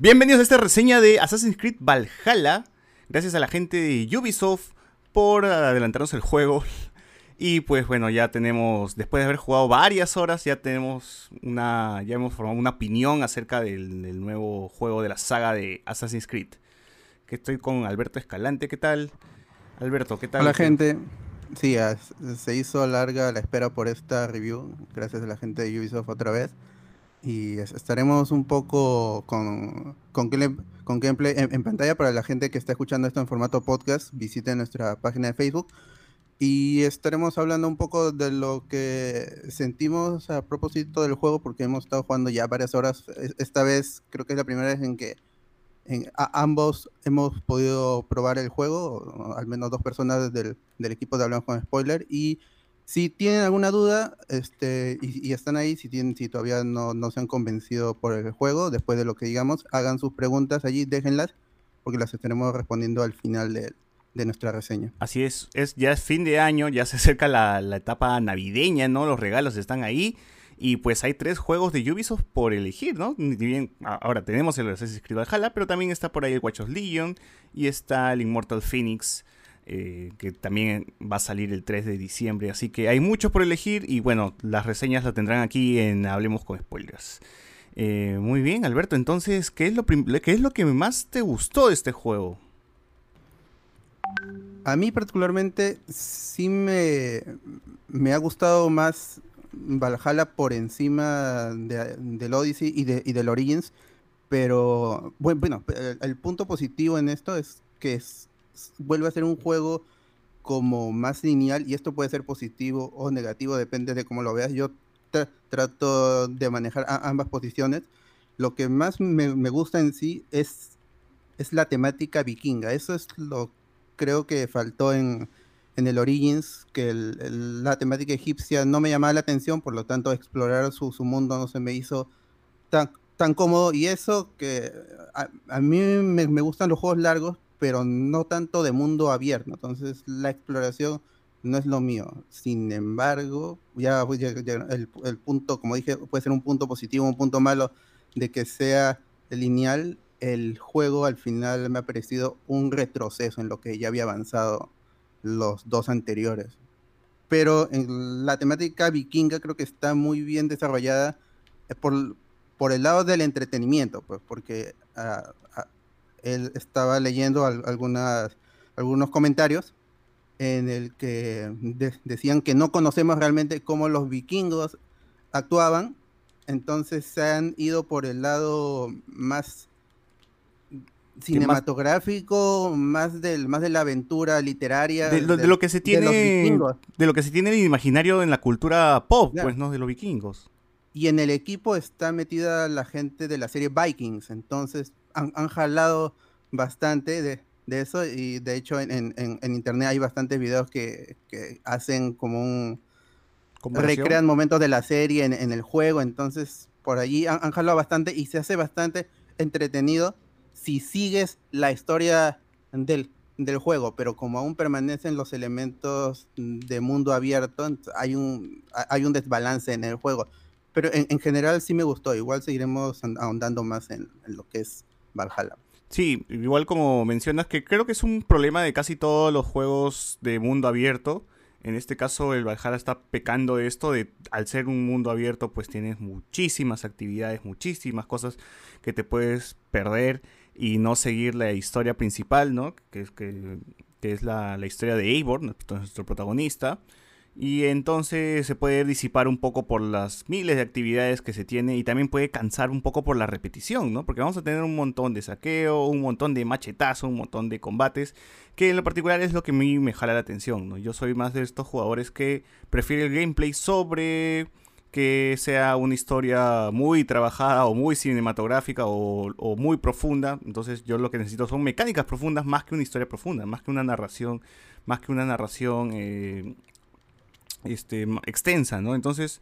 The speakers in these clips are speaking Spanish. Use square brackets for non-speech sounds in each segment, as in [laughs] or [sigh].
Bienvenidos a esta reseña de Assassin's Creed Valhalla. Gracias a la gente de Ubisoft por adelantarnos el juego. [laughs] Y pues bueno, ya tenemos, después de haber jugado varias horas, ya tenemos una, ya hemos formado una opinión acerca del, nuevo juego de la saga de Assassin's Creed. Que estoy con Alberto Escalante, ¿qué tal? Alberto, ¿qué tal? Hola gente, sí, se hizo larga la espera por esta review, gracias a la gente de Ubisoft otra vez y estaremos un poco con, con, con gameplay en, pantalla para la gente que está escuchando esto en formato podcast. Visite nuestra página de Facebook y estaremos hablando un poco de lo que sentimos a propósito del juego porque hemos estado jugando ya varias horas. Esta vez creo que es la primera vez en que en, ambos hemos podido probar el juego, al menos dos personas del, del equipo de Hablamos con Spoiler y si tienen alguna duda este, y, están ahí, si, tienen, si todavía no, no, se han convencido por el juego, después de lo que digamos, hagan sus preguntas allí, déjenlas, porque las estaremos respondiendo al final de, de nuestra reseña. Así es, es, ya es fin de año, ya se acerca la, la, etapa navideña, ¿no? Los regalos están ahí. Y pues hay tres juegos de Ubisoft por elegir, ¿no? Bien, ahora tenemos el Assassin's Creed Valhalla, pero también está por ahí el Watch Legion y está el Immortal Phoenix eh, que también va a salir el 3 de diciembre. Así que hay mucho por elegir y bueno, las reseñas las tendrán aquí en Hablemos con Spoilers. Eh, muy bien, Alberto, entonces, ¿qué es, lo ¿qué es lo que más te gustó de este juego? A mí particularmente sí me, me ha gustado más Valhalla por encima de, del Odyssey y, de, y del Origins, pero bueno, el punto positivo en esto es que es vuelve a ser un juego como más lineal y esto puede ser positivo o negativo, depende de cómo lo veas. Yo trato de manejar ambas posiciones. Lo que más me, gusta en sí es, es la temática vikinga. Eso es lo creo que faltó en, en el Origins, que la temática egipcia no me llamaba la atención, por lo tanto explorar su, su mundo no se me hizo tan, tan cómodo. Y eso que a, mí me, me, gustan los juegos largos, pero no tanto de mundo abierto. Entonces la exploración no es lo mío. Sin embargo, ya, el, el, punto, como dije, puede ser un punto positivo, un punto malo de que sea lineal. El juego al final me ha parecido un retroceso en lo que ya había avanzado los dos anteriores. Pero en la temática vikinga creo que está muy bien desarrollada eh, por, por el lado del entretenimiento, pues porque uh, él estaba leyendo algunas, algunos comentarios en el que decían que no conocemos realmente cómo los vikingos actuaban, entonces se han ido por el lado más cinematográfico, más del más de la aventura literaria de, lo que se tiene de, lo que se tiene en el imaginario en la cultura pop, pues no de los vikingos. Y en el equipo está metida la gente de la serie Vikings, entonces han, jalado bastante de, eso y de hecho en, internet hay bastantes videos que, hacen como un... recrean momentos de la serie en, el juego, entonces por allí han, jalado bastante y se hace bastante entretenido si sigues la historia del, del juego, pero como aún permanecen los elementos de mundo abierto, hay un, hay un desbalance en el juego. Pero en, general sí me gustó, igual seguiremos ahondando más en lo que es Valhalla. Sí, igual como mencionas, que creo que es un problema de casi todos los juegos de mundo abierto. En este caso, el Valhalla está pecando de esto, de al ser un mundo abierto, pues tienes muchísimas actividades, muchísimas cosas que te puedes perder y no seguir la historia principal, ¿no? Que es, que, es la, la, historia de Eivor, nuestro protagonista y entonces se puede disipar un poco por las miles de actividades que se tiene y también puede cansar un poco por la repetición, ¿no? Porque vamos a tener un montón de saqueo, un montón de machetazo, un montón de combates, que en lo particular es lo que a mí me jala la atención, ¿no? Yo soy más de estos jugadores que prefieren el gameplay sobre que sea una historia muy trabajada o muy cinematográfica o, muy profunda. Entonces yo lo que necesito son mecánicas profundas más que una historia profunda, más que una narración, más que una narración eh, este, extensa, ¿no? Entonces,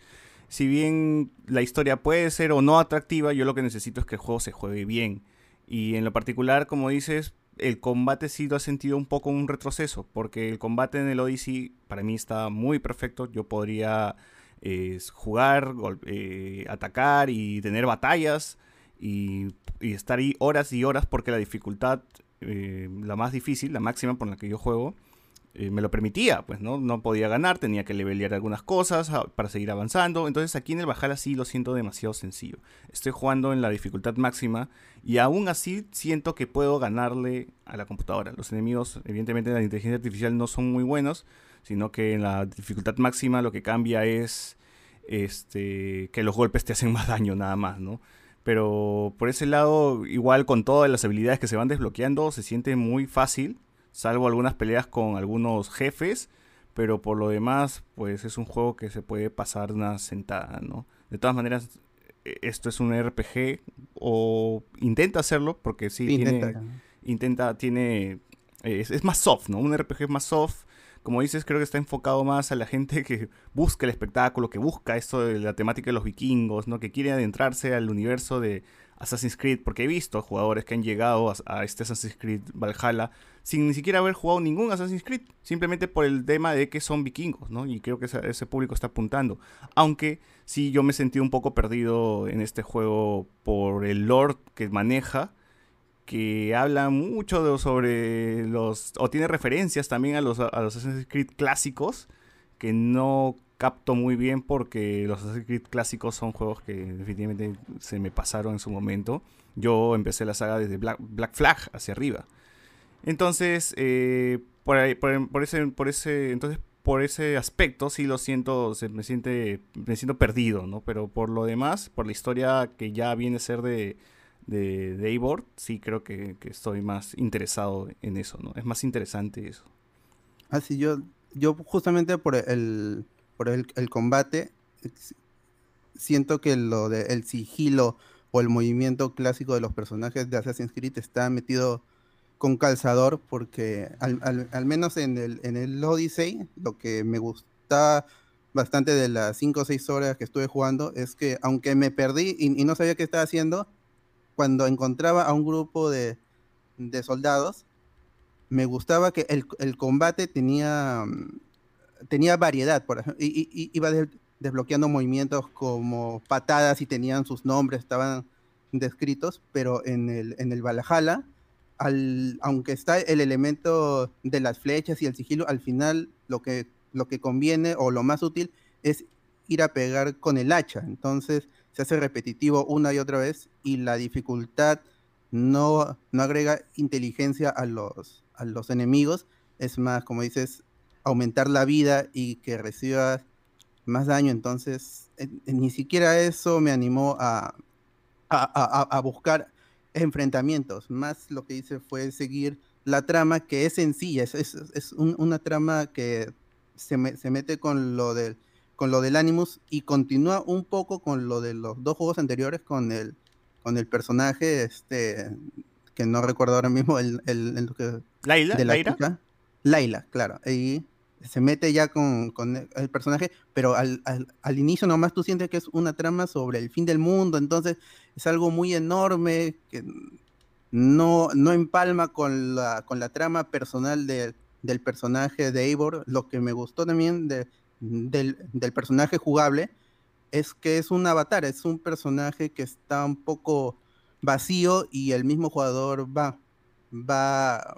si bien la historia puede ser o no atractiva, yo lo que necesito es que el juego se juegue bien. Y en lo particular, como dices, el combate sí lo ha sentido un poco un retroceso, porque el combate en el Odyssey para mí está muy perfecto. Yo podría jugar, eh, atacar y tener batallas y, estar ahí horas y horas porque la dificultad, eh, la más difícil, la máxima por la que yo juego, eh, me lo permitía, pues, ¿no? No podía ganar, tenía que levelear algunas cosas ah, para seguir avanzando. Entonces aquí en el Bajala sí lo siento demasiado sencillo. Estoy jugando en la dificultad máxima y aún así siento que puedo ganarle a la computadora. Los enemigos, evidentemente, de la inteligencia artificial no son muy buenos, sino que en la dificultad máxima lo que cambia es este, que los golpes te hacen más daño nada más, ¿no? Pero por ese lado, igual con todas las habilidades que se van desbloqueando, se siente muy fácil salvo algunas peleas con algunos jefes, pero por lo demás, pues es un juego que se puede pasar una sentada, ¿no? De todas maneras, e, esto es un RPG o intenta hacerlo, porque sí, tiene, intenta, tiene, es, es, más soft, ¿no? Un RPG más soft. Como dices, creo que está enfocado más a la gente que busca el espectáculo, que busca esto de la temática de los vikingos, ¿no? Que quiere adentrarse al universo de, Assassin's Creed, porque he visto jugadores que han llegado a, este Assassin's Creed Valhalla sin ni siquiera haber jugado ningún Assassin's Creed, simplemente por el tema de que son vikingos, ¿no? Y creo que ese, público está apuntando. Aunque sí yo me sentí un poco perdido en este juego por el lore que maneja, que habla mucho sobre los, o tiene referencias también a los Assassin's Creed clásicos, que no capto muy bien porque los Assassin's Creed clásicos son juegos que definitivamente se me pasaron en su momento. Yo empecé la saga desde Black, Flag hacia arriba. Entonces, eh, por, ese, por ese, entonces, por ese aspecto sí lo siento, se, me siente, me siento perdido, ¿no? Pero por lo demás, por la historia que ya viene a ser de, de, de Eivor, sí creo que, que, estoy más interesado en eso, ¿no? Es más interesante eso. Así ah, yo, yo justamente por el, por el, combate, siento que lo de sigilo o el movimiento clásico de los personajes de Assassin's Creed está metido con calzador porque al, menos en el, en el Odyssey lo que me gusta bastante de las 5 o 6 horas que estuve jugando es que aunque me perdí y, no sabía qué estaba haciendo, cuando encontraba a un grupo de, de soldados, me gustaba que el, el combate tenía tenía variedad, por ejemplo, y, iba desbloqueando movimientos como patadas y tenían sus nombres, estaban descritos, pero en el, en el Valhalla, al, aunque está el elemento de las flechas y el sigilo, al final lo que, lo que conviene o lo más útil es ir a pegar con el hacha. Entonces se hace repetitivo una y otra vez y la dificultad no, no agrega inteligencia a los, a los enemigos. Es más, como dices, aumentar la vida y que recibas más daño. Entonces, eh, ni siquiera eso me animó a, a, buscar enfrentamientos. Más lo que hice fue seguir la trama, que es sencilla, es, es, una trama que se, se, mete con lo, del, con lo del Animus y continúa un poco con lo de los dos juegos anteriores, con el, con el personaje, este, que no recuerdo ahora mismo el, el, que... Laila, de la Laila, claro. Y se mete ya con, el personaje, pero al, inicio nomás tú sientes que es una trama sobre el fin del mundo, entonces es algo muy enorme que no, no empalma con la, con la trama personal del personaje de Eivor. Lo que me gustó también de, del, personaje jugable es que es un avatar, es un personaje que está un poco vacío y el mismo jugador va, va,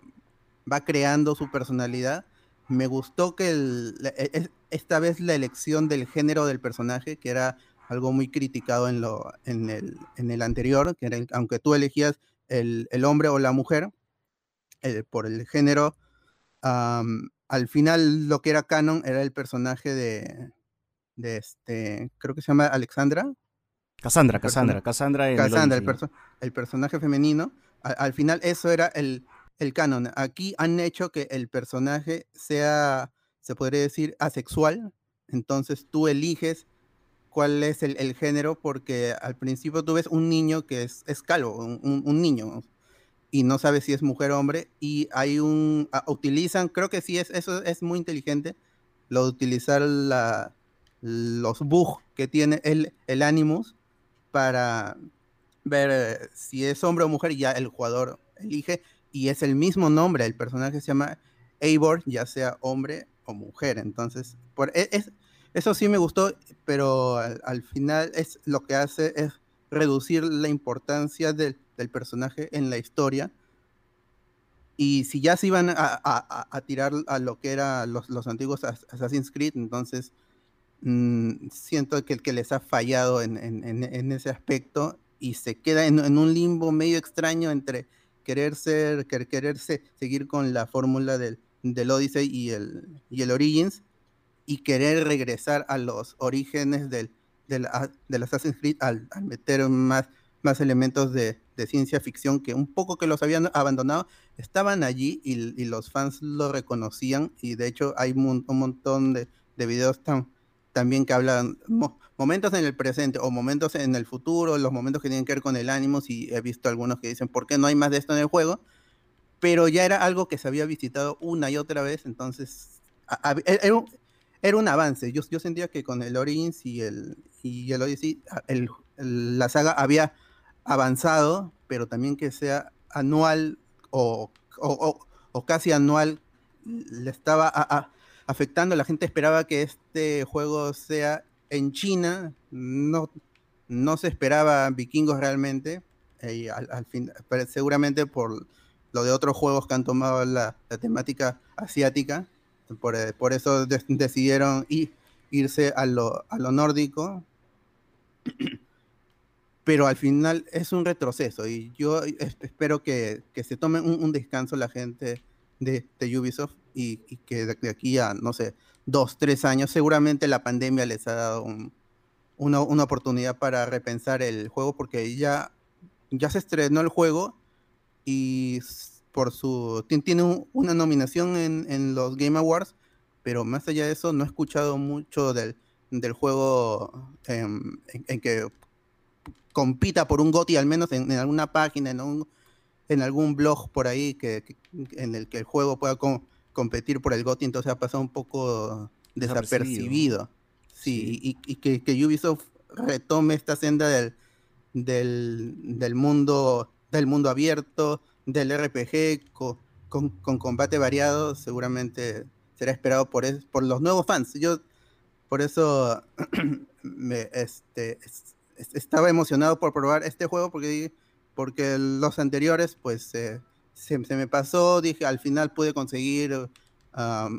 va creando su personalidad me gustó que e, esta vez la elección del género del personaje, que era algo muy criticado en, lo, en, el, en el anterior, que era aunque tú elegías el, hombre o la mujer por el género, al final lo que era canon era el personaje de, de este, creo que se llama Alexandra. Cassandra, Cassandra, Cassandra. el, personaje femenino. al final eso era el, el canon. Aquí han hecho que el personaje sea, se podría decir, asexual. Entonces tú eliges cuál es el, género porque al principio tú ves un niño que es, es calvo, un, niño, y no sabes si es mujer o hombre. Y hay un, ah, utilizan, creo que sí, es, eso es muy inteligente, lo de utilizar la, los bugs que tiene el, el Animus para ver eh, si es hombre o mujer y ya el jugador elige y es el mismo nombre, el personaje se llama Eivor, ya sea hombre o mujer. Entonces, e, es, eso sí me gustó, pero al, final es lo que hace es reducir la importancia del, personaje en la historia. Y si ya se iban a, tirar a lo que eran los, antiguos Assassin's Creed, entonces mm, siento que, que les ha fallado en, ese aspecto y se queda en, un limbo medio extraño entre querer ser, quererse seguir con la fórmula del, del Odyssey y el, y el Origins y querer regresar a los orígenes del, del, Assassin's Creed al, meter más, más elementos de, ciencia ficción que un poco que los habían abandonado, estaban allí y, los fans lo reconocían y de hecho hay un, montón de, videos también que hablan momentos en el presente o momentos en el futuro, los momentos que tienen que ver con el ánimo, y he visto algunos que dicen, ¿por qué no hay más de esto en el juego? Pero ya era algo que se había visitado una y otra vez, entonces era un, era un avance. Yo, yo sentía que con el Origins y el, y el Odyssey, el, la saga había avanzado, pero también que sea anual o, casi anual, le estaba afectando. La gente esperaba que este juego sea en China, no, no se esperaba vikingos realmente, y al, fin, seguramente por lo de otros juegos que han tomado la temática asiática, eh, por, eso decidieron irse a lo, a lo nórdico. [clears throat] Pero al final es un retroceso y yo espero que, se tome un, descanso la gente de, Ubisoft y, que de, aquí a, no sé, dos, tres años, seguramente la pandemia les ha dado una, una, oportunidad para repensar el juego porque ya, ya se estrenó el juego y por su. Tiene una nominación en, los Game Awards, pero más allá de eso, no he escuchado mucho del, juego em, en, que compita por un GOTI, al menos en, alguna página, en, en algún blog por ahí que, en el que el juego pueda competir por el GOTI, entonces ha pasado un poco desapercibido. Sí, Y, que, que, Ubisoft retome esta senda del, del, del mundo del mundo abierto, del RPG con, combate variado seguramente será esperado por, por los nuevos fans. Yo por eso [clears throat] me, este, estaba emocionado por probar este juego porque, porque los anteriores pues se, me pasó, dije al final pude conseguir um,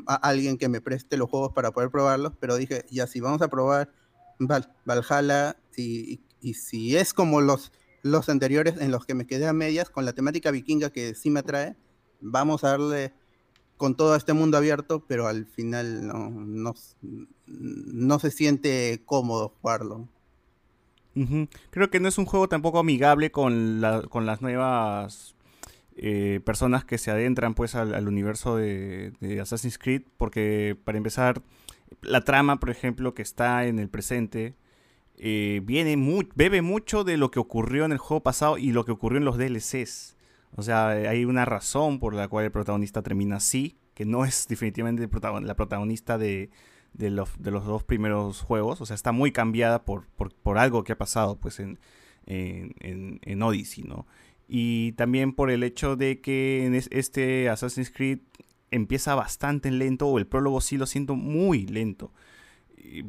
a alguien que me preste los juegos para poder probarlos, pero dije ya si vamos a probar Valhalla y si es como los los anteriores en los que me quedé a medias con la temática vikinga que sí me atrae. Vamos a darle con todo este mundo abierto, pero al final no, no, se siente cómodo jugarlo. Creo que no es un juego tampoco amigable con, las nuevas eh, personas que se adentran pues al, universo de, Assassin's Creed, porque para empezar, la trama, por ejemplo, que está en el presente, eh, viene bebe mucho de lo que ocurrió en el juego pasado y lo que ocurrió en los DLCs. O sea, hay una razón por la cual el protagonista termina así, que no es definitivamente la protagonista de, los, dos primeros juegos. O sea, está muy cambiada por, algo que ha pasado pues en, en, Odyssey, ¿no? Y también por el hecho de que en este Assassin's Creed empieza bastante lento, o el prólogo sí lo siento muy lento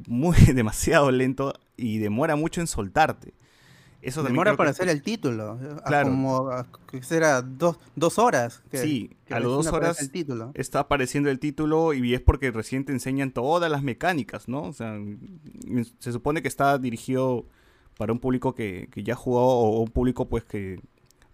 muy [laughs] demasiado lento y demora mucho en soltarte. Eso demora para hacer el título. Claro. Como que será dos, dos horas. sí, a las dos horas el título. está apareciendo el título y es porque recién te enseñan todas las mecánicas, ¿no? O sea, se supone que está dirigido para un público que, que ya jugó o un público pues que...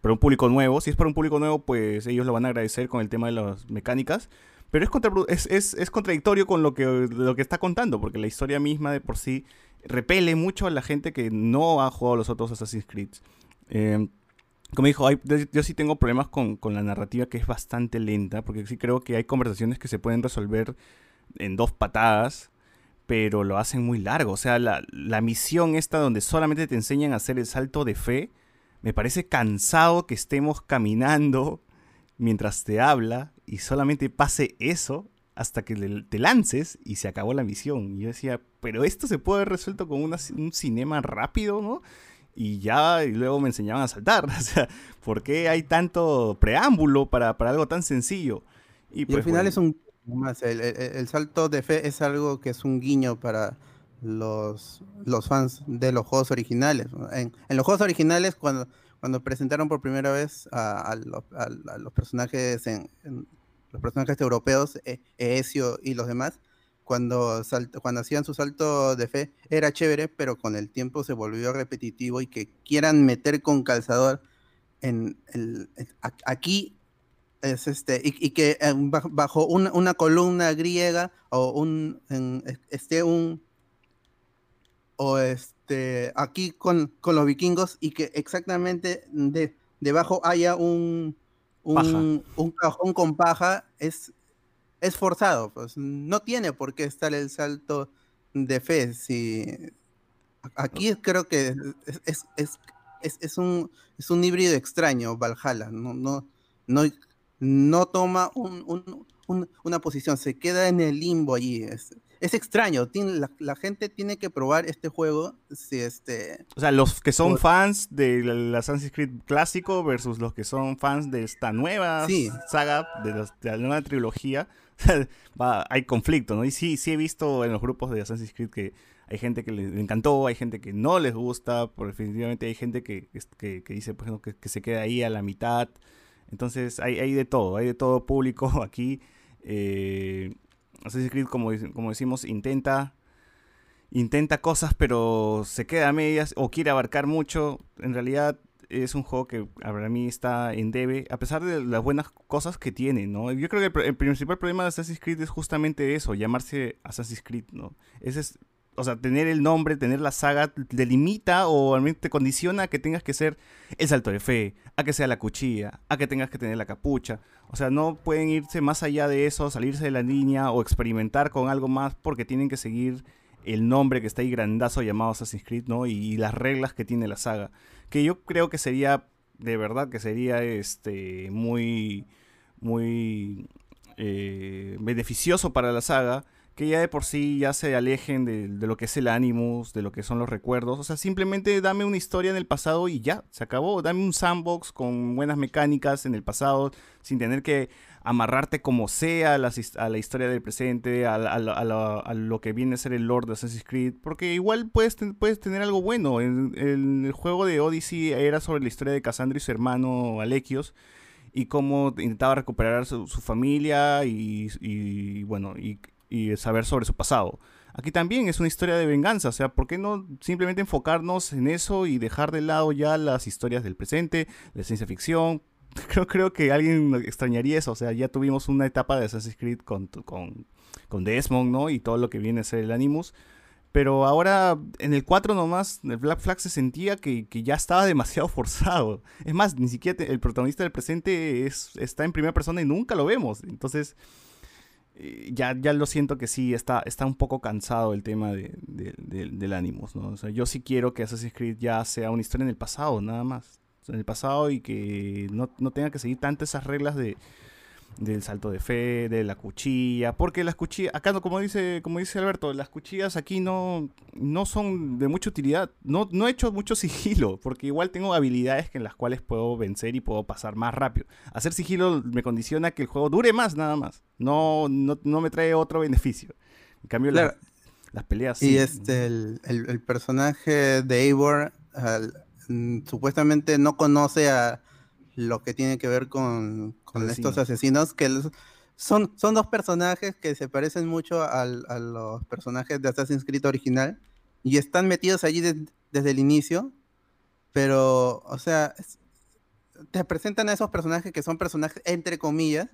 Para un público nuevo. Si es para un público nuevo, pues ellos lo van a agradecer con el tema de las mecánicas. Pero es, es, es, contradictorio con lo que, lo que está contando, porque la historia misma de por sí repele mucho a la gente que no ha jugado los otros Assassin's Creed. Eh, como dijo, yo sí tengo problemas con, la narrativa que es bastante lenta, porque sí creo que hay conversaciones que se pueden resolver en dos patadas, pero lo hacen muy largo. O sea, la, la misión esta donde solamente te enseñan a hacer el salto de fe, me parece cansado que estemos caminando mientras te habla y solamente pase eso hasta que te lances y se acabó la misión. Y yo decía, pero esto se puede haber resuelto con un cinema rápido, ¿no? Y ya y luego me enseñaban a saltar. [laughs] O sea, ¿por qué hay tanto preámbulo para, para algo tan sencillo? Y, al pues, final es un... Más, el, salto de fe es algo que es un guiño para, los, los fans de los juegos originales. En, los juegos originales, cuando, cuando presentaron por primera vez a, los personajes los personajes europeos, e, Ezio y los demás, cuando, hacían su salto de fe, era chévere, pero con el tiempo se volvió repetitivo y que quieran meter con calzador en el, aquí es este, y, que eh, bajo una, columna griega o un, este, un, o este, aquí con, los vikingos y que exactamente de, debajo haya un, un, cajón con paja, es, es forzado, pues no tiene por qué estar el salto de fe. Si, aquí creo que es, es, es, un, es un híbrido extraño, Valhalla, no, no, no, no toma una posición, se queda en el limbo allí. Es, es extraño, tiene, la, gente tiene que probar este juego. Si este, o sea, los que son fans de la, Assassin's Creed clásico versus los que son fans de esta nueva saga, de, la nueva trilogía, [laughs] hay conflicto, ¿no? Y sí, sí he visto en los grupos de Assassin's Creed que hay gente que le encantó, hay gente que no les gusta, por definitivamente hay gente que, que, dice, por ejemplo, que, se queda ahí a la mitad. Entonces hay, hay de todo, hay de todo público [laughs] aquí. Eh, Assassin's Creed, como, como decimos, intenta, intenta cosas, pero se queda a medias o quiere abarcar mucho. En realidad es un juego que para mí está en debe, a pesar de las buenas cosas que tiene, ¿no? Yo creo que el, principal problema de Assassin's Creed es justamente eso, llamarse Assassin's Creed, ¿no? Ese es, o sea, tener el nombre, tener la saga, te limita o realmente te condiciona a que tengas que ser el salto de fe, a que sea la cuchilla, a que tengas que tener la capucha. O sea, no pueden irse más allá de eso, salirse de la línea o experimentar con algo más porque tienen que seguir el nombre que está ahí grandazo llamado Assassin's Creed, ¿no? Y, las reglas que tiene la saga. Que yo creo que sería, de verdad, que sería este muy, muy eh, beneficioso para la saga que ya de por sí ya se alejen de, lo que es el Animus, de lo que son los recuerdos. O sea, simplemente dame una historia en el pasado y ya, se acabó. Dame un sandbox con buenas mecánicas en el pasado, sin tener que amarrarte como sea a la, historia del presente, a, lo que viene a ser el Lord de Assassin's Creed. Porque igual puedes, puedes tener algo bueno. En, el juego de Odyssey era sobre la historia de Cassandra y su hermano Alequios y cómo intentaba recuperar su, su familia y, y, bueno, y y saber sobre su pasado. Aquí también es una historia de venganza, o sea, ¿por qué no simplemente enfocarnos en eso y dejar de lado ya las historias del presente, de ciencia ficción? [laughs] Creo, creo que alguien extrañaría eso, o sea, ya tuvimos una etapa de Assassin's Creed con, con, con Desmond, ¿no? Y todo lo que viene a ser el Animus. Pero ahora en el 4 nomás, el Black Flag se sentía que, ya estaba [laughs] demasiado forzado. Es más, ni siquiera el protagonista del presente es, está en primera persona y nunca lo vemos. Entonces, ya, ya lo siento que sí, está, está un poco cansado el tema de, del Animus, ¿no? O sea, yo sí quiero que Assassin's Creed ya sea una historia en el pasado, nada más. en el pasado y que no, no tenga que seguir tanto esas reglas de, del salto de fe, de la cuchilla, porque las cuchillas, acá no, como dice, como dice Alberto, las cuchillas aquí no, no son de mucha utilidad. No, no he hecho mucho [laughs] sigilo, porque igual tengo habilidades en las cuales puedo vencer y puedo pasar más rápido. Hacer sigilo me condiciona que el juego dure más, nada más. No, no, me trae otro beneficio. En cambio, las peleas. Y este, el, personaje de Eivor mm, supuestamente no conoce a lo que tiene que ver con, estos asesinos, que son, son dos personajes que se parecen mucho a los personajes de Assassin's Creed original y están metidos allí desde el inicio, pero, o sea, te presentan a esos personajes que son personajes entre comillas,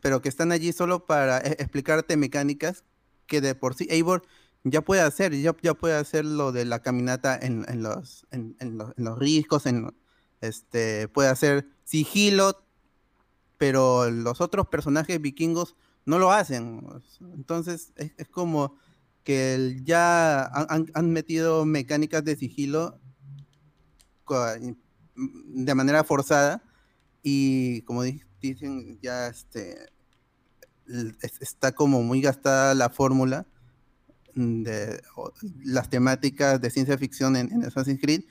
pero que están allí solo para e, explicarte mecánicas que de por sí Eivor ya puede hacer, ya, ya puede hacer lo de la caminata en, los, en, los, en los riscos, en, este, puede hacer sigilo, pero los otros personajes vikingos no lo hacen. Entonces es, como que ya han, metido mecánicas de sigilo de manera forzada y como dicen ya este está como muy gastada la fórmula de las temáticas de ciencia ficción en, en Assassin's Creed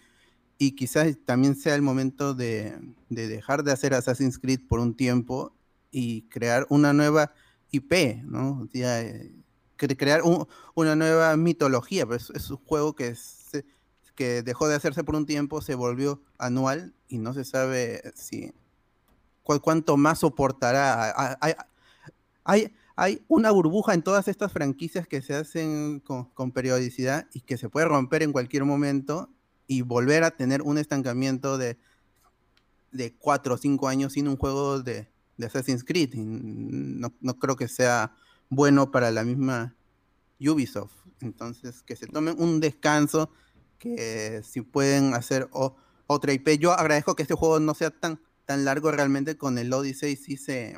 y quizás también sea el momento de, dejar de hacer Assassin's Creed por un tiempo y crear una nueva IP, ¿no? Eh, crear una nueva mitología, pero es, un juego que, que dejó de hacerse por un tiempo, se volvió anual y no se sabe si cuánto más soportará. Hay, hay, una burbuja en todas estas franquicias que se hacen con, periodicidad y que se puede romper en cualquier momento y volver a tener un estancamiento de, de cuatro o cinco años sin un juego de, de Assassin's Creed. no, creo que sea bueno para la misma Ubisoft. Entonces, que se tomen un descanso, que si pueden hacer otra IP. Yo agradezco que este juego no sea tan, tan largo realmente con el Odyssey, sí se,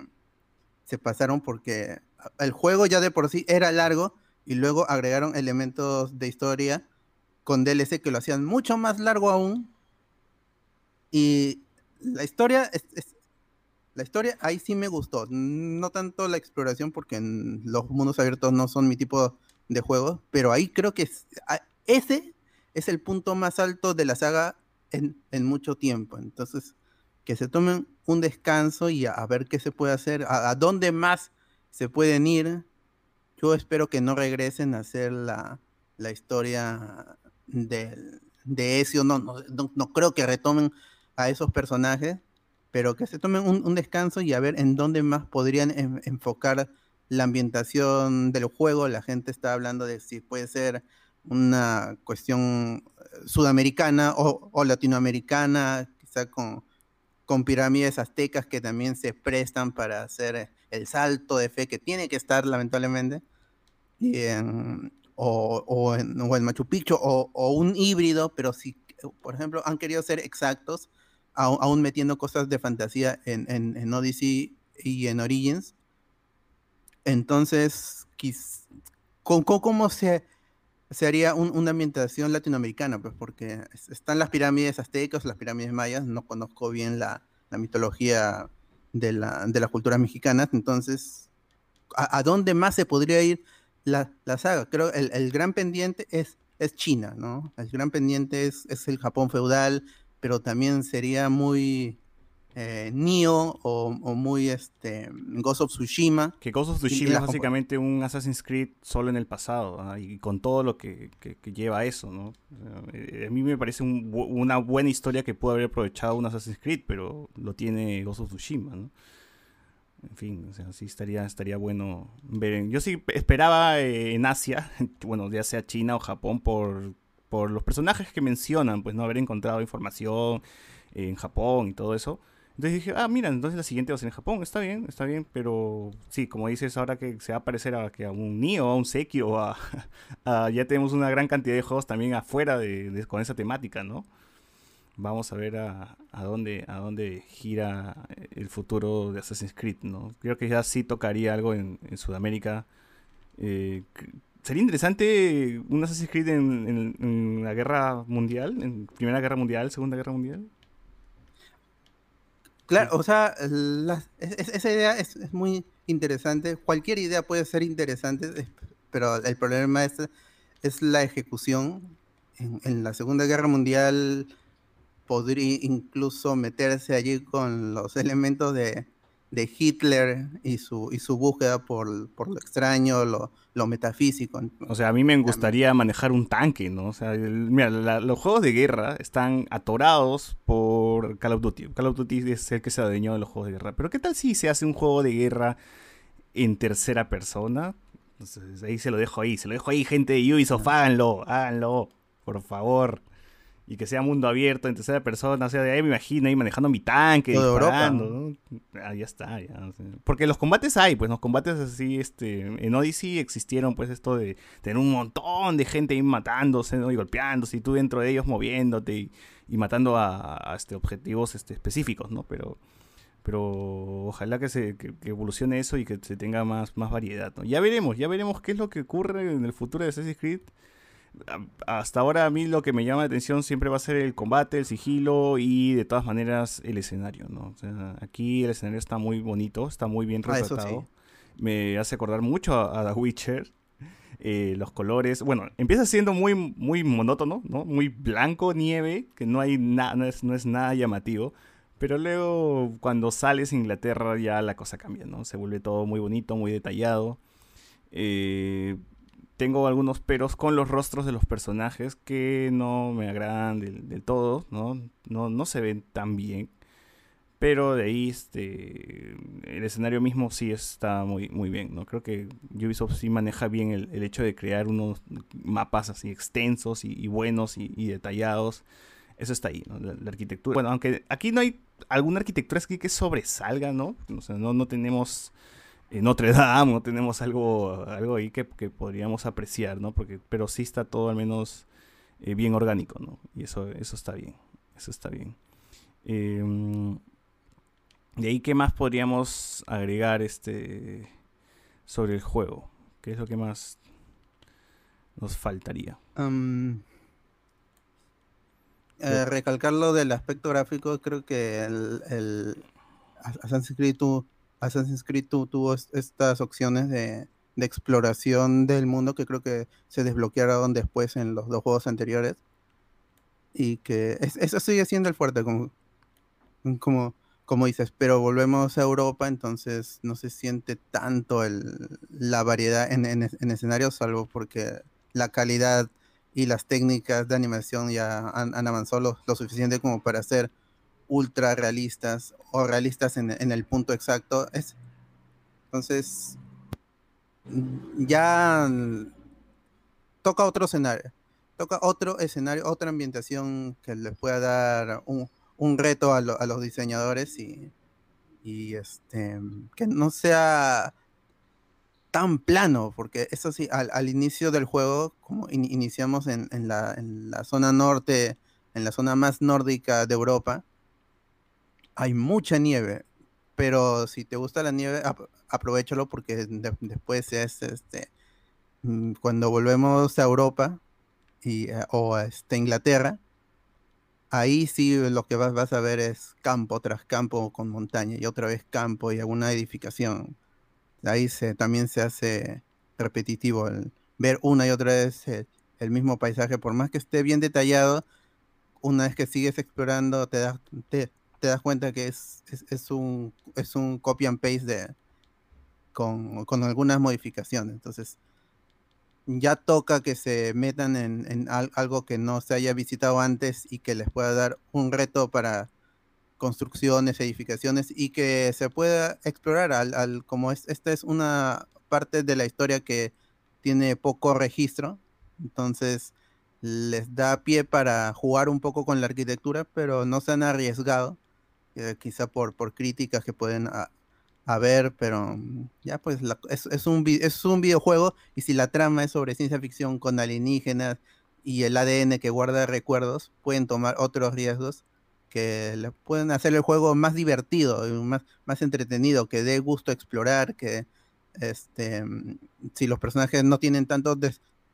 se pasaron porque el juego ya de por sí era largo y luego agregaron elementos de historia con DLC que lo hacían mucho más largo aún. Y la historia es, la historia ahí sí me gustó. No tanto la exploración, porque los mundos abiertos no son mi tipo de juego, pero ahí creo que ese es el punto más alto de la saga en, mucho tiempo. Entonces, que se tomen un descanso y a, ver qué se puede hacer, a, dónde más se pueden ir. Yo espero que no regresen a hacer la, historia de, de Ezio. no, no creo que retomen a esos personajes pero que se tomen un, descanso y a ver en dónde más podrían enfocar la ambientación del juego. La gente está hablando de si puede ser una cuestión eh, sudamericana o, latinoamericana, quizá con, con pirámides aztecas que también se prestan para hacer el salto de fe que tiene que estar lamentablemente, o, o, en, o, Machu Picchu, o, o, un híbrido, pero si, por ejemplo, han querido ser exactos, aún metiendo cosas de fantasía en, en, Odyssey y en Origins. Entonces, ¿cómo, se, se haría una ambientación latinoamericana? Pues porque están las pirámides aztecas, las pirámides mayas, no conozco bien la, mitología de, la, de las culturas mexicanas, entonces, ¿a, dónde más se podría ir la, saga? Creo el, el gran pendiente es, es China, ¿no? El gran pendiente es, es el Japón feudal, pero también sería muy eh, Nioh o, muy este, Ghost of Tsushima. Que Ghost of Tsushima es básicamente un Assassin's Creed solo en el pasado y con todo lo que, lleva eso, ¿no? Eh, a mí me parece una buena historia que pudo haber aprovechado un Assassin's Creed, pero lo tiene Ghost of Tsushima, ¿no? En fin, o sea, sí estaría, estaría bueno ver. Yo sí esperaba eh, en Asia, [laughs] bueno, ya sea China o Japón, por por los personajes que mencionan, pues no haber encontrado información en Japón y todo eso. Entonces dije, ah, mira, entonces la siguiente va a ser en Japón, está bien, está bien, pero sí, como dices, ahora que se va a parecer a, que a un Nioh, a un Sekiro, [laughs] a, ya tenemos una gran cantidad de juegos también afuera de, con esa temática, ¿no? Vamos a ver a, dónde, a dónde gira el futuro de Assassin's Creed, ¿no? Creo que ya sí tocaría algo en, Sudamérica. Eh, sería interesante un Assassin's Creed en, la guerra mundial, en Primera Guerra Mundial, Segunda Guerra Mundial. Claro, o sea, esa idea es, muy interesante. Cualquier idea puede ser interesante, pero el problema es, es la ejecución. En, la Segunda Guerra Mundial podría incluso meterse allí con los [laughs] elementos de, de Hitler y su, y su búsqueda por, lo extraño, lo, metafísico. O sea, a mí me gustaría manejar un tanque, ¿no? O sea, mira, los juegos de guerra están atorados por Call of Duty. Call of Duty es el que se adueñó de los juegos de guerra. Pero ¿qué tal si se hace un juego de guerra en tercera persona? Entonces, ahí se lo dejo ahí, se lo dejo ahí, gente de Ubisoft, háganlo, háganlo, por favor y que sea mundo abierto en tercera persona, o sea, de ahí me imagino ahí manejando mi tanque, disparando, Ah, ya está, ya. Porque los combates hay, pues los combates así, este, en Odyssey existieron pues esto de tener un montón de gente ahí matándose, ¿no? Y golpeándose, y tú dentro de ellos moviéndote y, matando a, este, objetivos este, específicos, ¿no? Pero, pero ojalá que se que, evolucione eso y que se tenga más, más variedad, ¿no? Ya veremos, ya veremos qué es lo que ocurre en el futuro de Assassin's Creed hasta ahora a mí lo que me llama la atención siempre va a ser el combate, el sigilo y de todas maneras el escenario, ¿no? aquí el escenario está muy bonito, está muy bien ah, retratado. Me hace acordar mucho a, The Witcher. Eh, los colores, bueno, empieza siendo muy, muy monótono, ¿no? Muy blanco, nieve, que no hay nada, no es, no es nada llamativo. Pero luego cuando sales a Inglaterra ya la cosa cambia, ¿no? Se vuelve todo muy bonito, muy detallado. Eh, tengo algunos peros con los rostros de los personajes que no me agradan del, todo, ¿no? ¿no? No se ven tan bien. Pero de ahí este, el escenario mismo sí está muy, muy bien, ¿no? Creo que Ubisoft sí maneja bien el, hecho de crear unos mapas así extensos y, buenos y, detallados. Eso está ahí, ¿no? La, arquitectura. Bueno, aunque aquí no hay alguna arquitectura que sobresalga, ¿no? O sea, no, no tenemos eh, Notre Dame, no tenemos algo, algo ahí que, podríamos apreciar, ¿no? Porque, pero sí está todo al menos eh, bien orgánico, ¿no? Y eso, eso está bien, eso está bien. Eh, de ahí, ¿qué más podríamos agregar este sobre el juego? ¿Qué es lo que más nos faltaría? Eh, recalcar lo del aspecto gráfico, creo que el, el Assassin's Creed, Assassin's Creed tuvo estas opciones de, exploración del mundo que creo que se desbloquearon después en los dos juegos anteriores. Y que eso sigue siendo el fuerte, como, como dices, pero volvemos a Europa, entonces no se siente tanto el, la variedad en, en, escenarios, salvo porque la calidad y las técnicas de animación ya han, avanzado lo, suficiente como para ser ultra realistas o realistas en, en el punto exacto. Es, entonces, ya toca otro escenario, toca otro escenario, otra ambientación que le pueda dar un, un reto a, los diseñadores y, este, que no sea tan plano, porque eso sí, al, inicio del juego, como iniciamos en, la, zona norte, en la zona más nórdica de Europa, hay mucha nieve, pero si te gusta la nieve, aprovechalo porque después es este, mm, cuando volvemos a Europa y, eh, o a este, Inglaterra, ahí sí lo que vas, a ver es campo tras campo con montaña y otra vez campo y alguna edificación. Ahí se, también se hace repetitivo el ver una y otra vez el, mismo paisaje, por más que esté bien detallado, una vez que sigues explorando te das, te, das cuenta que es, es, un, es un copy and paste de, con, con algunas modificaciones. Entonces, ya toca que se metan en, algo que no se haya visitado antes y que les pueda dar un reto para construcciones, edificaciones y que se pueda explorar al, como es, esta es una parte de la historia que tiene poco registro, entonces les da pie para jugar un poco con la arquitectura, pero no se han arriesgado, eh, quizá por, por críticas que pueden a ver, pero mm, ya pues es, un, es un videojuego y si la trama es sobre ciencia ficción con alienígenas y el ADN que guarda recuerdos, pueden tomar otros riesgos que le pueden hacer el juego más divertido, más, más entretenido, que dé gusto explorar, que este, mm, si los personajes no tienen tanto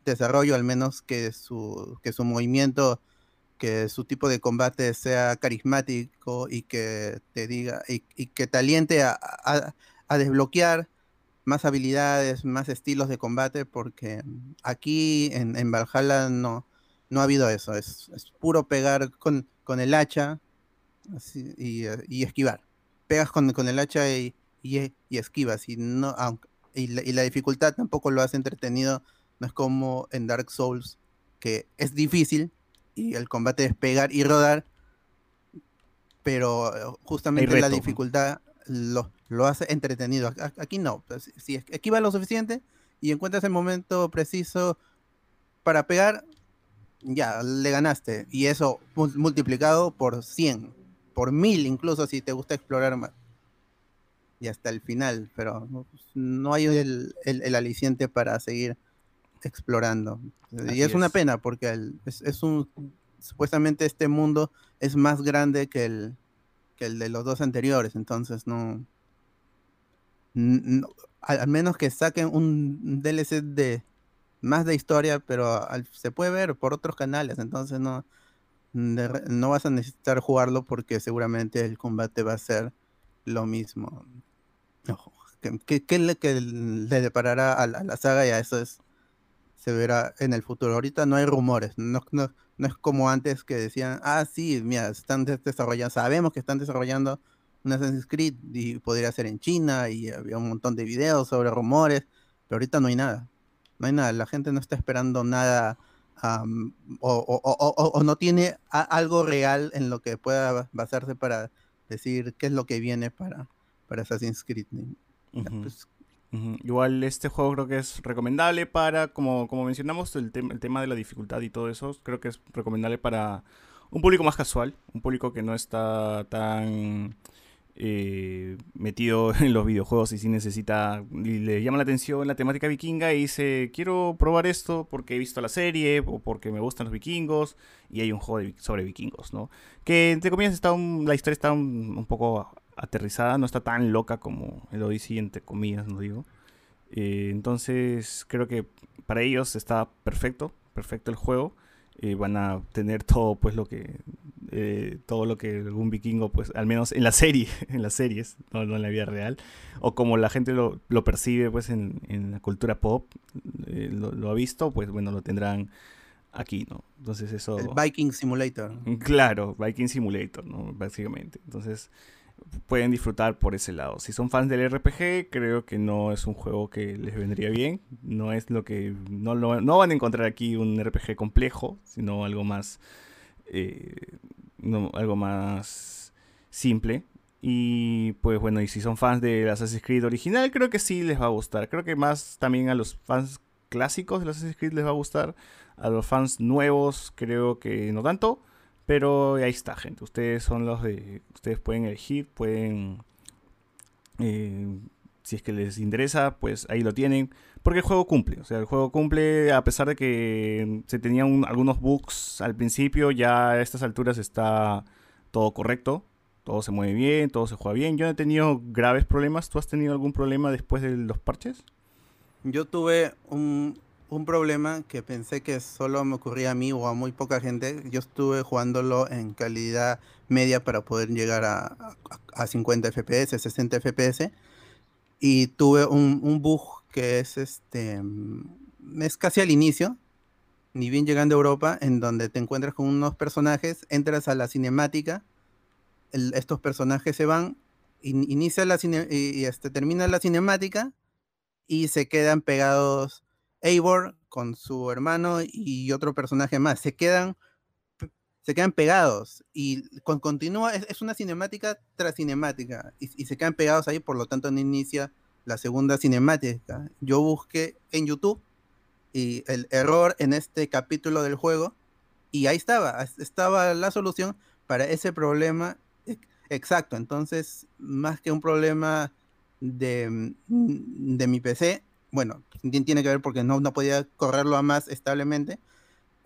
desarrollo, al menos que su, que su movimiento que su tipo de combate sea carismático y que te diga y, que te aliente a, desbloquear más habilidades, más estilos de combate, porque aquí en, Valhalla no, no ha habido eso, es, puro pegar con, con el hacha y, esquivar. Pegas con, el hacha y, esquivas, y, no, y la dificultad tampoco lo hace entretenido, no es como en Dark Souls, que es difícil, y el combate es pegar y rodar, pero eh, justamente la dificultad lo, lo, hace entretenido. Aquí no, pues, si esquiva lo suficiente y encuentras el momento preciso para pegar, ya, le ganaste. Y eso multiplicado por 100, por 1000 incluso si te gusta explorar más. Y hasta el final, pero no, hay el, el, aliciente para seguir explorando. y es, una pena porque es, un supuestamente este mundo es más grande que el, que el de los dos anteriores, entonces no, al, menos que saquen un DLC de más de historia, pero se puede ver por otros canales, entonces no no vas a necesitar jugarlo porque seguramente el combate va a ser lo mismo. ¿Qué, le, que le deparará a la, saga? Ya eso es se verá en el futuro. Ahorita no hay rumores, no, no, no es como antes que decían, ah, sí, mira, están desarrollando, sabemos que están desarrollando un Assassin's Creed y podría ser en China y había un montón de videos sobre rumores, pero ahorita no hay nada. No hay nada, la gente no está esperando nada o, no tiene algo real en lo que pueda basarse para decir qué es lo que viene para, para Assassin's Creed. Pues, Igual este juego creo que es recomendable para, como, como mencionamos, el, el tema de la dificultad y todo eso, creo que es recomendable para un público más casual, un público que no está tan eh, metido [laughs] en los videojuegos y si necesita, y le llama la atención la temática vikinga y dice, quiero probar esto porque he visto la serie o porque me gustan los vikingos y hay un juego sobre vikingos, ¿no? Que entre comillas está la historia está un, poco aterrizada, no está tan loca como el Odyssey, entre comillas, no digo. Eh, entonces creo que para ellos está perfecto, perfecto el juego. Eh, van a tener todo pues lo que eh, todo lo que algún vikingo, pues, al menos en la serie, [laughs] en las series, no, en la vida real, o como la gente lo, lo percibe, pues, en, en, la cultura pop, eh, lo, ha visto, pues, bueno, lo tendrán aquí, ¿no? Entonces eso... El Viking Simulator. Claro, Viking Simulator, ¿no? Básicamente. Entonces pueden disfrutar por ese lado. Si son fans del RPG, creo que no es un juego que les vendría bien. No es lo que... No, no van a encontrar aquí un RPG complejo, sino algo más... Eh, algo más simple. Y pues bueno, y si son fans de Assassin's Creed original, creo que sí les va a gustar. Creo que más también a los fans clásicos de Assassin's Creed les va a gustar. A los fans nuevos creo que no tanto. Pero ahí está, gente. Ustedes son los de... Ustedes pueden elegir, pueden... Eh, si es que les interesa, pues ahí lo tienen. Porque el juego cumple. O sea, el juego cumple a pesar de que se tenían algunos bugs al principio. Ya a estas alturas está todo correcto. Todo se mueve bien, todo se juega bien. Yo no he tenido graves problemas. ¿Tú has tenido algún problema después de los parches? Yo tuve un, problema que pensé que solo me ocurría a mí o a muy poca gente. Yo estuve jugándolo en calidad media para poder llegar a, a, 50 FPS, 60 FPS. Y tuve un, un bug que es este mm, es casi al inicio, ni bien llegando a Europa, en donde te encuentras con unos personajes, entras a la cinemática, estos personajes se van, inicia la cine, y, este, termina la cinemática y se quedan pegados Eivor con su hermano y otro personaje más, se quedan se quedan pegados y con, continúa, es, una cinemática tras cinemática y, y, se quedan pegados ahí, por lo tanto no inicia la segunda cinemática. Yo busqué en YouTube y el error en este capítulo del juego y ahí estaba, estaba la solución para ese problema exacto. Entonces, más que un problema de, de mi PC, bueno, tiene que ver porque no, no podía correrlo a más establemente, [clears throat]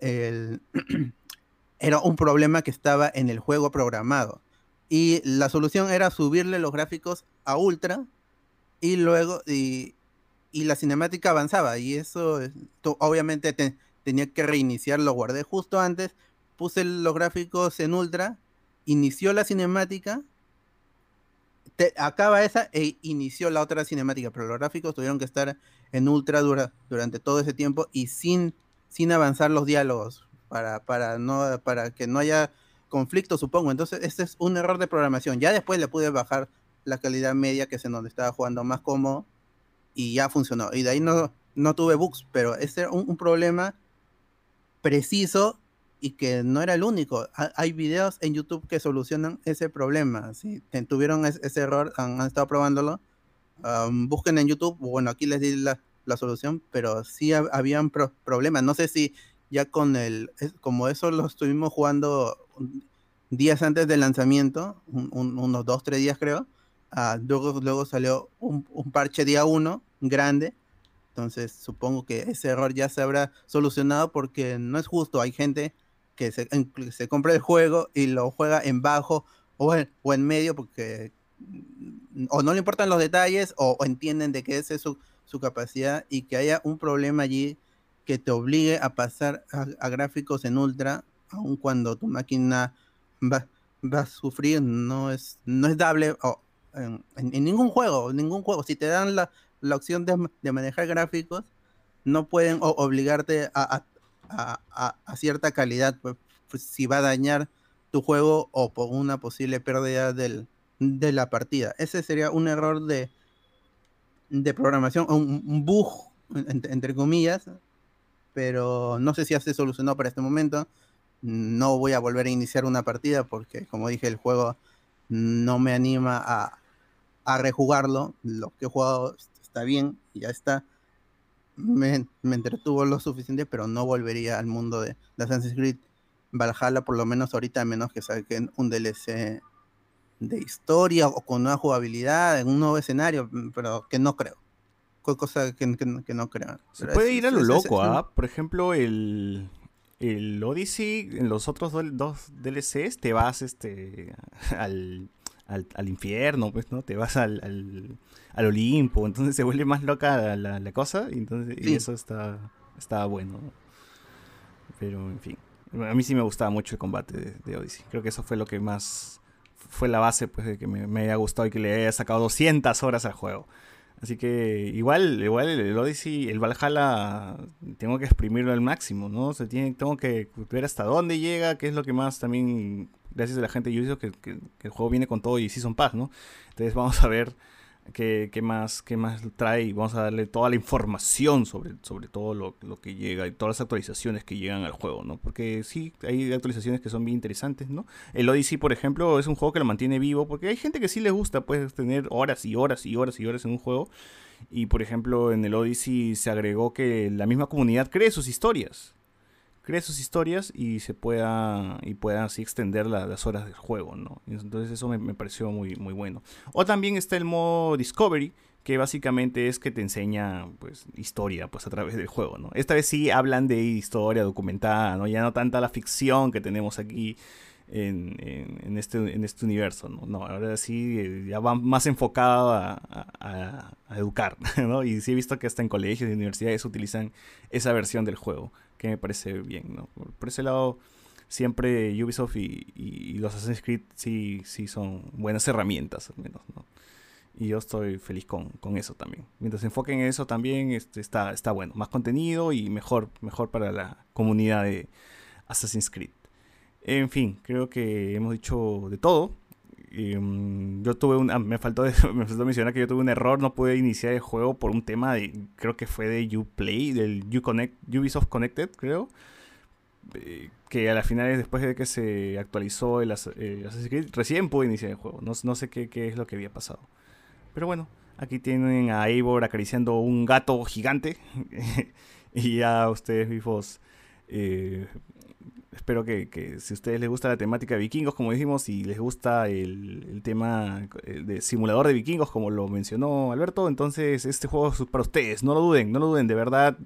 era un problema que estaba en el juego programado. Y la solución era subirle los gráficos a ultra y luego, y, la cinemática avanzaba, y eso, obviamente tenía que reiniciar, lo guardé justo antes, puse los gráficos en ultra, inició la cinemática, acaba esa e inició la otra cinemática, pero los gráficos tuvieron que estar en ultra dura, durante todo ese tiempo y sin, sin avanzar los diálogos para, para, no, para que no haya conflicto, supongo. Entonces, este es un error de programación. Ya después le pude bajar la calidad media, que es en donde estaba jugando más cómodo, y ya funcionó. Y de ahí no, no tuve bugs, pero ese era un, problema preciso y que no era el único. hay videos en YouTube que solucionan ese problema. Si tuvieron ese error, han, estado probándolo, busquen en YouTube. Bueno, aquí les di la, solución, pero sí habían problemas. No sé si ya con el, como eso lo estuvimos jugando días antes del lanzamiento, unos dos, tres días creo, Ah, luego, luego salió un, parche día 1 grande. Entonces supongo que ese error ya se habrá solucionado porque no es justo. Hay gente que se, se compra el juego y lo juega en bajo o en, o en medio porque o no le importan los detalles o, entienden de que esa es su, su, capacidad y que haya un problema allí que te obligue a pasar a, gráficos en ultra, aun cuando tu máquina va, va, a sufrir, no es, no es dable en, ningún juego, ningún juego. Si te dan la, opción de, manejar gráficos, no pueden obligarte a, cierta calidad pues, pues, si va a dañar tu juego o por una posible pérdida del, de la partida. Ese sería un error de, de programación, un, bug entre, comillas, pero no sé si ya se solucionó para este momento. No voy a volver a iniciar una partida porque, como dije, el juego no me anima a, a rejugarlo. Lo que he jugado está bien ya está. Me, entretuvo lo suficiente, pero no volvería al mundo de, de Assassin's Creed Valhalla, por lo menos ahorita, a menos que saquen un DLC de historia o con nueva jugabilidad en un nuevo escenario, mm, pero que no creo. Cosa que, no creo. Se puede ir a lo loco, ¿ah? Por ejemplo, el, el Odyssey, en los otros dos DLCs, te vas este [laughs] al, al, infierno, pues, ¿no? Te vas al, al, Olimpo, entonces se vuelve más loca la, cosa, y, entonces, y eso está, está bueno. Pero, en fin. A mí sí me gustaba mucho el combate de, de Odyssey. Creo que eso fue lo que más fue la base pues, de que me, haya gustado y que le haya sacado 200 horas al juego. Así que igual, igual el Odyssey, el Valhalla, tengo que exprimirlo al máximo, ¿no? se tiene, tengo que ver hasta dónde llega, qué es lo que más también, gracias a la gente de que, que, que el juego viene con todo y Season Pass, ¿no? Entonces vamos a ver qué, más, qué más trae vamos a darle toda la información sobre, sobre todo lo, que llega y todas las actualizaciones que llegan al juego, ¿no? Porque sí, hay actualizaciones que son bien interesantes, ¿no? El Odyssey, por ejemplo, es un juego que lo mantiene vivo porque hay gente que sí le gusta, pues, tener horas y horas y horas y horas en un juego. Y, por ejemplo, en el Odyssey se agregó que la misma comunidad cree sus historias cree sus historias y se pueda y pueda así extender las horas del juego, ¿no? Entonces eso me, pareció muy, muy bueno. O también está el modo Discovery, que básicamente es que te enseña pues historia pues a través del juego, ¿no? Esta vez sí hablan de historia documentada, ¿no? Ya no tanta la ficción que tenemos aquí en, en, este, en este universo, ¿no? ahora sí eh, ya va más enfocado a, a, a, educar, [laughs] ¿no? Y sí he visto que hasta en colegios y universidades utilizan esa versión del juego que me parece bien, ¿no? Por ese lado, siempre Ubisoft y, los Assassin's Creed sí, sí son buenas herramientas, al menos, ¿no? Y yo estoy feliz con, eso también. Mientras se enfoquen en eso también, este, está, está bueno. Más contenido y mejor, mejor para la comunidad de Assassin's Creed. En fin, creo que hemos dicho de todo. Mm, yo tuve un, ah, me faltó [laughs] me faltó mencionar que yo tuve un error, no pude iniciar el juego por un tema de, creo que fue de Uplay, del Uconnect, Ubisoft Connected, creo. Eh, que a la final, después de que se actualizó el, Assassin's Creed, recién pude iniciar el juego. No, no sé qué, qué, es lo que había pasado. Pero bueno, aquí tienen a Eivor acariciando un gato gigante. [laughs] y ya ustedes, vivos, eh, espero que, si a ustedes les gusta la temática de vikingos, como dijimos, y les gusta el, tema de simulador de vikingos, como lo mencionó Alberto, entonces este juego es para ustedes. No lo duden, no lo duden, de verdad,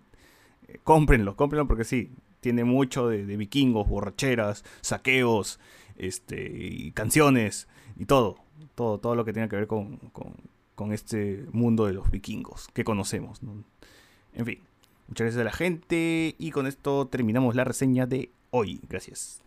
eh, cómprenlo, cómprenlo porque sí, tiene mucho de, vikingos, borracheras, saqueos, este, canciones, y todo, todo, todo lo que tenga que ver con, este mundo de los vikingos que conocemos. En fin, muchas gracias a la gente y con esto terminamos la reseña de hoy. Gracias.